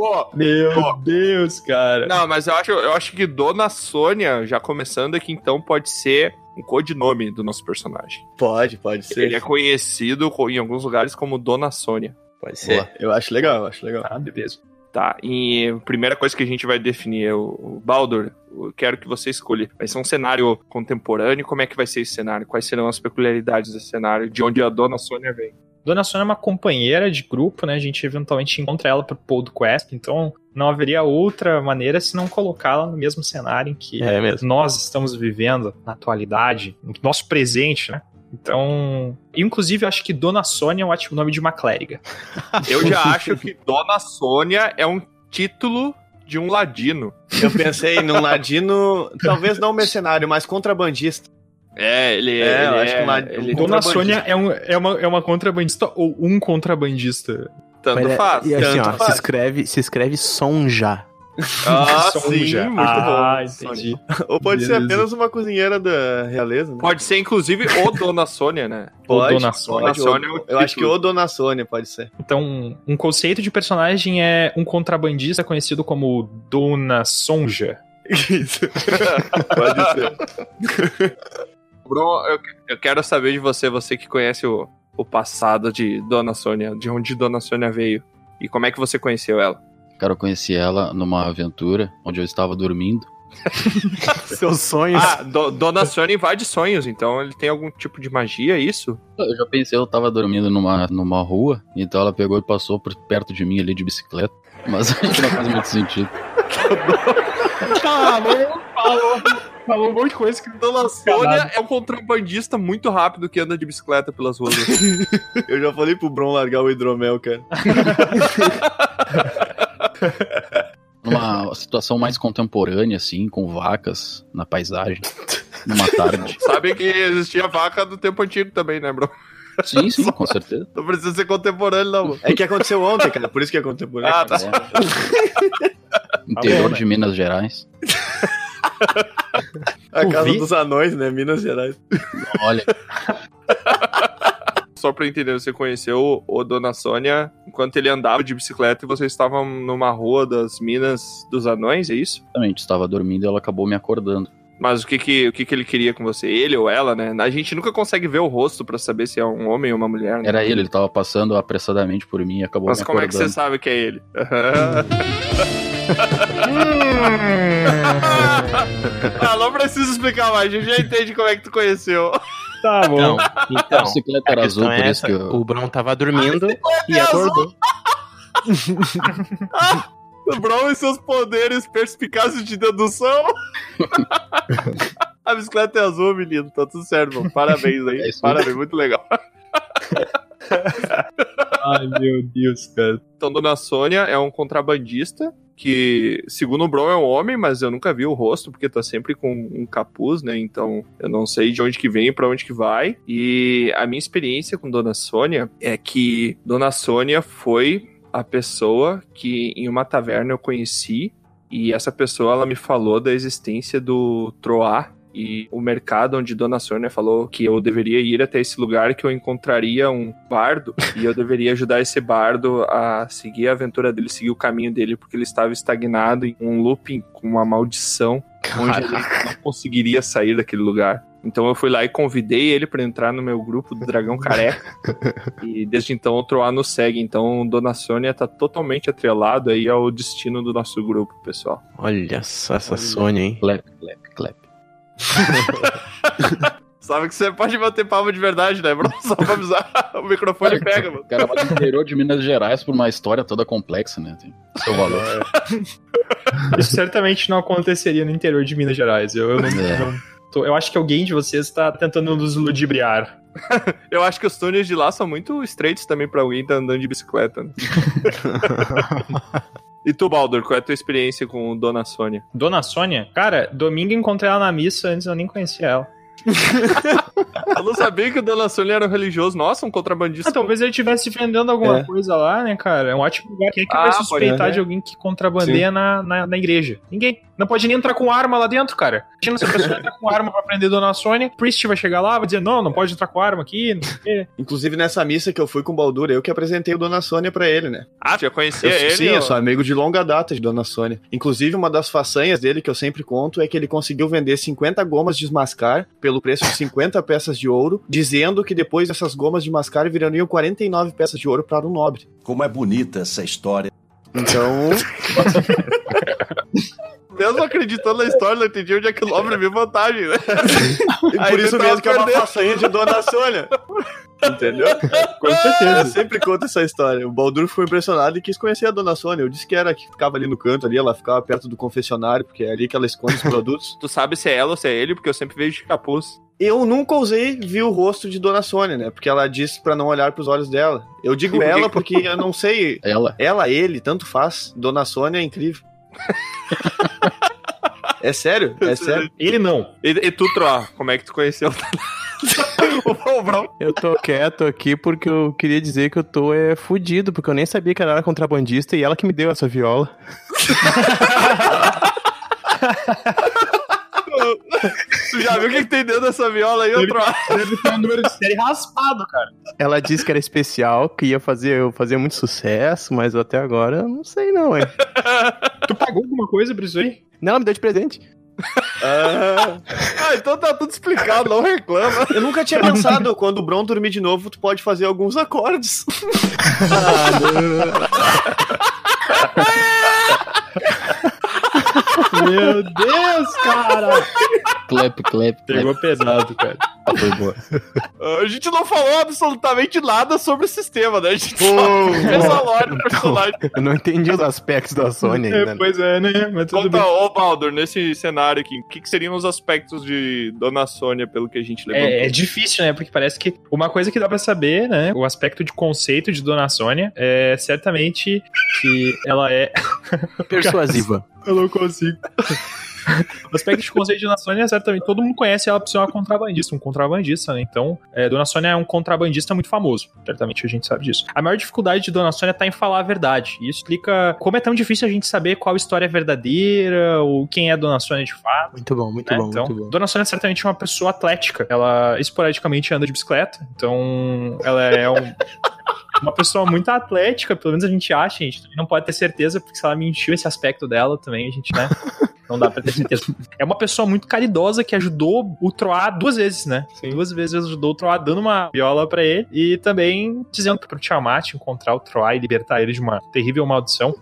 Pô, Meu Pô. Deus, cara. Não, mas eu acho, eu acho que Dona Sônia, já começando aqui, então pode ser um codinome do nosso personagem. Pode, pode ser. Ele é conhecido co- em alguns lugares como Dona Sônia. Pode ser. Eu acho legal, eu acho legal. Ah, beleza. Tá, e a primeira coisa que a gente vai definir é o, o Baldur. Eu quero que você escolha. Vai ser um cenário contemporâneo. Como é que vai ser esse cenário? Quais serão as peculiaridades desse cenário? De onde a Dona Sônia vem? Dona Sônia é uma companheira de grupo, né? A gente eventualmente encontra ela pro Pod Quest, então não haveria outra maneira se não colocá-la no mesmo cenário em que É mesmo. nós estamos vivendo na atualidade, no nosso presente, né? Então, inclusive, eu acho que Dona Sônia é um ótimo nome de uma clériga. Eu já acho que Dona Sônia é um título de um ladino. Eu pensei num ladino, talvez não mercenário, mas contrabandista. É, ele É, eu ele acho que uma- ele um Dona contrabandista. Sônia é, um- é uma, é uma contrabandista ou um contrabandista? tanto Mas é- faz. E assim, tanto ó, faz. se escreve, se escreve Sonja. Ah, Sonja. sim, muito ah, bom. entendi. Ou pode ser Beleza. apenas uma cozinheira da realeza, né? Pode ser, inclusive, o Dona Sônia, né? Ou Pode, Dona Sônia. pode. Dona Sônia é o eu, eu acho que o Dona Sônia pode ser. Então, um conceito de personagem é um contrabandista conhecido como Dona Sonja. Isso. pode ser. Bruno, eu, eu quero saber de você, você que conhece o, o passado de Dona Sônia, de onde Dona Sônia veio. E como é que você conheceu ela? Cara, eu conheci ela numa aventura onde eu estava dormindo. Seus sonhos. Ah, Do- Dona Sônia invade sonhos, então ele tem algum tipo de magia, é isso? Eu já pensei, eu tava dormindo numa, numa rua, então ela pegou e passou por perto de mim ali de bicicleta. Mas acho que não faz muito sentido. Falou, falou, falou um monte de coisa que Dona Sônia é um contrabandista muito rápido que anda de bicicleta pelas ruas. Eu já falei pro Bron largar o hidromel, cara. Numa situação mais contemporânea, assim, com vacas na paisagem, numa tarde. Sabe que existia vaca do tempo antigo também, né, bro? Sim, sim, com certeza. Não precisa ser contemporâneo, não, mano. É que aconteceu ontem, cara, por isso que é contemporâneo. Ah, tá. Interior de Minas Gerais. A casa vi? dos anões, né? Minas Gerais. Olha, Só pra entender, você conheceu o Dona Sônia enquanto ele andava de bicicleta e vocês estavam numa rua das Minas dos Anões, é isso? exatamente, estava dormindo e ela acabou me acordando. Mas o que que, o que que ele queria com você? Ele ou ela, né? A gente nunca consegue ver o rosto pra saber se é um homem ou uma mulher, né? Era ele, ele tava passando apressadamente por mim e acabou Mas me como é que você sabe que é ele? ah, não precisa explicar mais, a gente já entende como é que tu conheceu. Tá bom. Então, A então bicicleta a era azul, por é isso que eu... O Bron tava dormindo e é acordou. O Brown e seus poderes perspicazes de dedução. A bicicleta é azul, menino. Tá tudo certo, mano. Parabéns aí. É. Parabéns, muito legal. Ai, meu Deus, cara. Então, Dona Sônia é um contrabandista que, segundo o Bron, é um homem, mas eu nunca vi o rosto, porque tá sempre com um capuz, né? Então, eu não sei de onde que vem e pra onde que vai. E a minha experiência com Dona Sônia é que Dona Sônia foi a pessoa que em uma taverna eu conheci e essa pessoa ela me falou da existência do Troar e o mercado onde Dona Sônia falou que eu deveria ir até esse lugar que eu encontraria um bardo e eu deveria ajudar esse bardo a seguir a aventura dele, seguir o caminho dele, porque ele estava estagnado em um looping com uma maldição onde ele não conseguiria sair daquele lugar. Então eu fui lá e convidei ele para entrar no meu grupo do Dragão Careca. e desde então o Troá nos segue. Então Dona Sônia tá totalmente atrelado aí ao destino do nosso grupo, pessoal. Olha só essa Sônia, hein? Clap, clap, clap. Sabe que você pode bater palma de verdade, né, bro? Só pra avisar. O microfone pega, mano. O cara vai do interior de Minas Gerais por uma história toda complexa, né? Tem seu valor. Isso certamente não aconteceria no interior de Minas Gerais. Eu, eu não, É. não tô- eu acho que alguém de vocês está tentando nos ludibriar. Eu acho que os túneis de lá são muito estreitos também pra alguém que tá andando de bicicleta. E tu, Baldur, qual é a tua experiência com Dona Sônia? Dona Sônia, cara, domingo encontrei ela na missa, antes eu nem conhecia ela. Eu não sabia que o Dona Sônia era um religioso. Nossa, um contrabandista. Ah, talvez ele estivesse vendendo alguma É. coisa lá, né, cara? É um ótimo lugar. Quem é que Ah, vai suspeitar ser. de alguém que contrabandeia na, na, na igreja? Ninguém. Não pode nem entrar com arma lá dentro, cara. Imagina se a pessoa entrar com arma pra prender Dona Sônia, o Priest vai chegar lá, vai dizer, não, não pode entrar com arma aqui, não sei o quê. Inclusive nessa missa que eu fui com o Baldur, eu que apresentei o Dona Sônia pra ele, né? Ah, já conhecia Eu- ele? sim, ó? eu sou amigo de longa data de Dona Sônia. Inclusive, uma das façanhas dele que eu sempre conto é que ele conseguiu vender 50 gomas de mascar pelo preço de 50 peças de ouro, dizendo que depois dessas gomas de mascar virariam 49 peças de ouro para um nobre. Como é bonita essa história. Então, Mesmo acreditando na história, não entendi onde é que o nobre viu vantagem, né? e Aí por ele isso mesmo que é uma façanha de Dona Sônia. Entendeu? Com Eu certeza. sempre conto essa história. O Baldur ficou impressionado e quis conhecer a Dona Sônia. Eu disse que era que ficava ali no canto ali, ela ficava perto do confessionário, porque é ali que ela esconde os produtos. Tu sabe se é ela ou se é ele, porque eu sempre vejo de capuz. Eu nunca ousei ver o rosto de Dona Sônia, né? Porque ela disse pra não olhar pros olhos dela. Eu digo ela que- porque eu não sei. Ela, Ela, ele, tanto faz. Dona Sônia é incrível. é sério? É sério? Ele não. E, e tu, Troá, como é que tu conheceu? o Brown. Eu tô quieto aqui porque eu queria dizer que eu tô é, fudido, porque eu nem sabia que ela era contrabandista e ela que me deu essa viola. Tu já viu o que, que tem dentro dessa viola aí, Troá? Deve ter um número de série raspado, cara. Ela disse que era especial, que ia fazer, eu fazer muito sucesso, mas até agora eu não sei não, hein. Tu pagou alguma coisa por isso aí? Não, ela me deu de presente. Ah, Ah, então tá tudo explicado, não reclama. eu nunca tinha pensado, quando o Bron dormir de novo, tu pode fazer alguns acordes. Meu Deus, cara! clap, clap, Pegou clap. pesado, cara. Foi boa. A gente não falou absolutamente nada sobre o sistema, né? A gente só fez a lore do personagem. Eu não entendi os aspectos da Sony É, ainda. pois é, né? Mas tudo Conta, bem. ô Baldur, nesse cenário aqui, o que, que seriam os aspectos de Dona Sônia, pelo que a gente levantou? É, é difícil, né? Porque parece que uma coisa que dá pra saber, né? O aspecto de conceito de Dona Sônia é certamente que ela é. Persuasiva. Eu não consigo. o aspecto de conceito de Dona Sônia, certamente todo mundo conhece ela por ser uma contrabandista, um contrabandista, né? Então, é, Dona Sônia é um contrabandista muito famoso. Certamente a gente sabe disso. A maior dificuldade de Dona Sônia tá em falar a verdade. E isso explica como é tão difícil a gente saber qual história é verdadeira, ou quem é Dona Sônia de fato. Muito bom, muito né? bom, Então, muito bom. Dona Sônia é certamente uma pessoa atlética. Ela esporadicamente anda de bicicleta. Então, ela é um- uma pessoa muito atlética, pelo menos a gente acha, a gente também não pode ter certeza, porque se ela mentiu esse aspecto dela também, a gente, né? Não dá pra ter certeza. É uma pessoa muito caridosa que ajudou o Troá duas vezes, né? Duas vezes ajudou o Troá dando uma viola pra ele e também dizendo pro Tiamat encontrar o Troá e libertar ele de uma terrível maldição.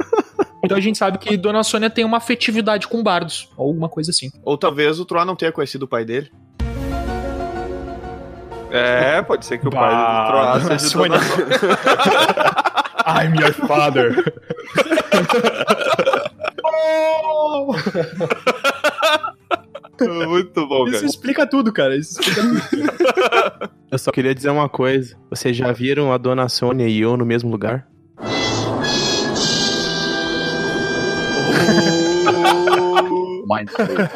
Então a gente sabe que Dona Sônia tem uma afetividade com bardos, ou alguma coisa assim. Ou talvez o Troá não tenha conhecido o pai dele. É, pode ser que o pai Bah, do Troá Dona seja Sônia. I'm your father. Muito bom, Isso cara. explica tudo, cara. Isso explica tudo. Eu só queria dizer uma coisa. Vocês já viram a Dona Sônia e eu no mesmo lugar? Mind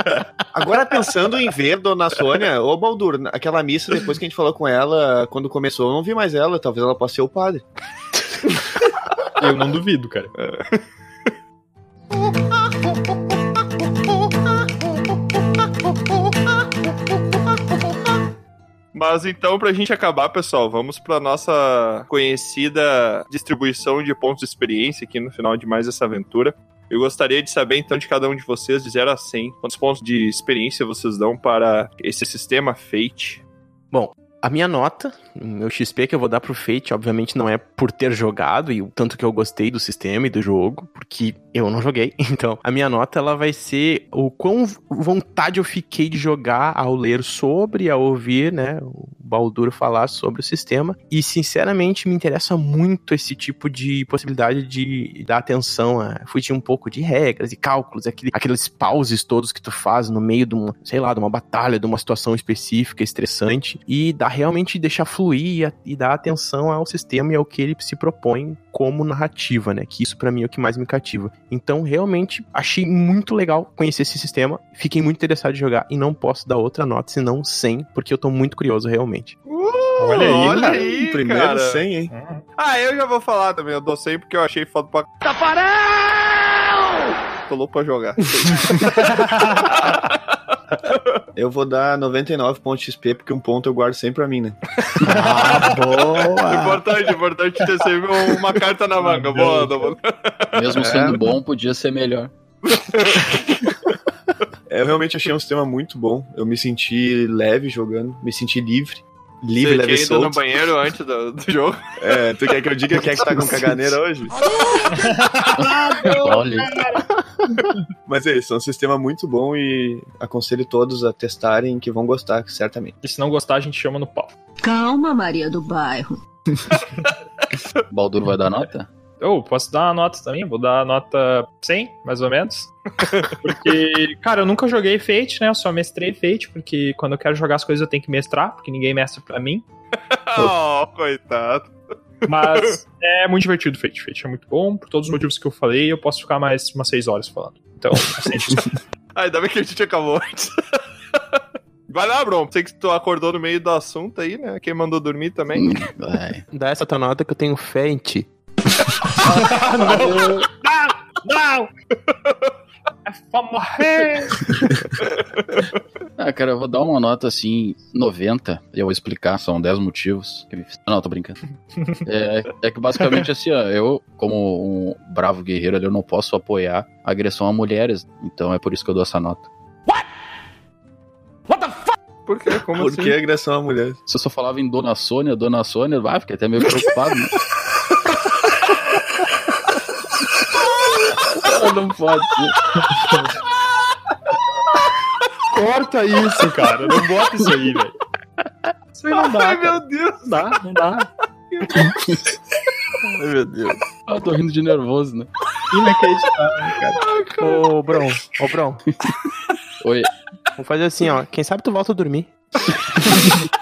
Agora pensando em ver Dona Sônia, ô Baldur, aquela missa depois que a gente falou com ela, quando começou, eu não vi mais ela, talvez ela possa ser o padre. Eu não duvido, cara. Mas então, pra gente acabar, pessoal, vamos pra nossa conhecida distribuição de pontos de experiência aqui no final de mais essa aventura. Eu gostaria de saber, então, de cada um de vocês, de 0 a 100, quantos pontos de experiência vocês dão para esse sistema Fate. A minha nota, o meu XP que eu vou dar pro Fate, obviamente não é por ter jogado e o tanto que eu gostei do sistema e do jogo, porque eu não joguei. Então, a minha nota ela vai ser o quão vontade eu fiquei de jogar ao ler sobre, ao ouvir, né, o Baldur falar sobre o sistema. E sinceramente me interessa muito esse tipo de possibilidade de dar atenção a fugir um pouco de regras e cálculos, aquele, aqueles pauses todos que tu faz no meio de uma, sei lá, de uma batalha, de uma situação específica, estressante, e dá realmente deixar fluir e, e dar atenção ao sistema e ao que ele se propõe como narrativa, né? Que isso pra mim é o que mais me cativa. Então, realmente, achei muito legal conhecer esse sistema, fiquei muito interessado em jogar e não posso dar outra nota senão 100, porque eu tô muito curioso realmente. Olha aí, olha cara. aí, Primeiro cara. 100, hein? Ah, eu já vou falar também, eu dou 100 porque eu achei foda pra... Tô louco pra jogar. Eu vou dar 99 pontos XP, porque um ponto eu guardo sempre pra mim, né? Ah, boa! importante, importante ter sempre uma carta na manga. Boa, boa. Mesmo sendo bom, podia ser melhor. É, Eu realmente achei um sistema muito bom. Eu me senti leve jogando, me senti livre. Livre, Você leve tinha ido no solto. banheiro antes do, do jogo? É, tu quer que eu diga quem é que tá com caganeira hoje? Olha, Mas é isso, é um sistema muito bom e aconselho todos a testarem que vão gostar, certamente. E se não gostar, a gente chama no pau. Calma, Maria do Bairro. Baldur vai dar nota? Eu posso dar uma nota também, vou dar nota 100, mais ou menos. Porque, cara, eu nunca joguei Fate, né? Eu só mestrei Fate, porque quando eu quero jogar as coisas eu tenho que mestrar, porque ninguém mestra pra mim. Oh, coitado. Mas é muito divertido Fate. Fate é muito bom, por todos os motivos que eu falei, eu posso ficar mais umas 6 horas falando. Então, assim, Ah, ainda bem que a gente acabou antes. Vai lá, Bron. Sei que tu acordou no meio do assunto aí, né? Quem mandou dormir também. Hum, vai. Dá essa tua nota que eu tenho fé em ti. não! É pra morrer! Ah, cara, eu vou dar uma nota assim, 90, e eu vou explicar, são 10 motivos. que me fiz- Não, tô brincando. É, é que basicamente assim, ó, eu, como um bravo guerreiro, ali, eu não posso apoiar agressão a mulheres, então é por isso que eu dou essa nota. Por quê? Como Por assim? que agressão à mulher? Se eu só falava em Dona Sônia, Dona Sônia, vai, fiquei até meio preocupado, né? Não pode ser. Corta isso, cara. Não bota isso aí, velho. Isso aí não dá. Ai, cara. meu Deus. Não dá, não dá. Ai, meu Deus. Ah, tô rindo de nervoso, né? Inacreditável, cara. Ô, Bron, ô, Bron. Oi. Vamos fazer assim, ó. Quem sabe tu volta a dormir.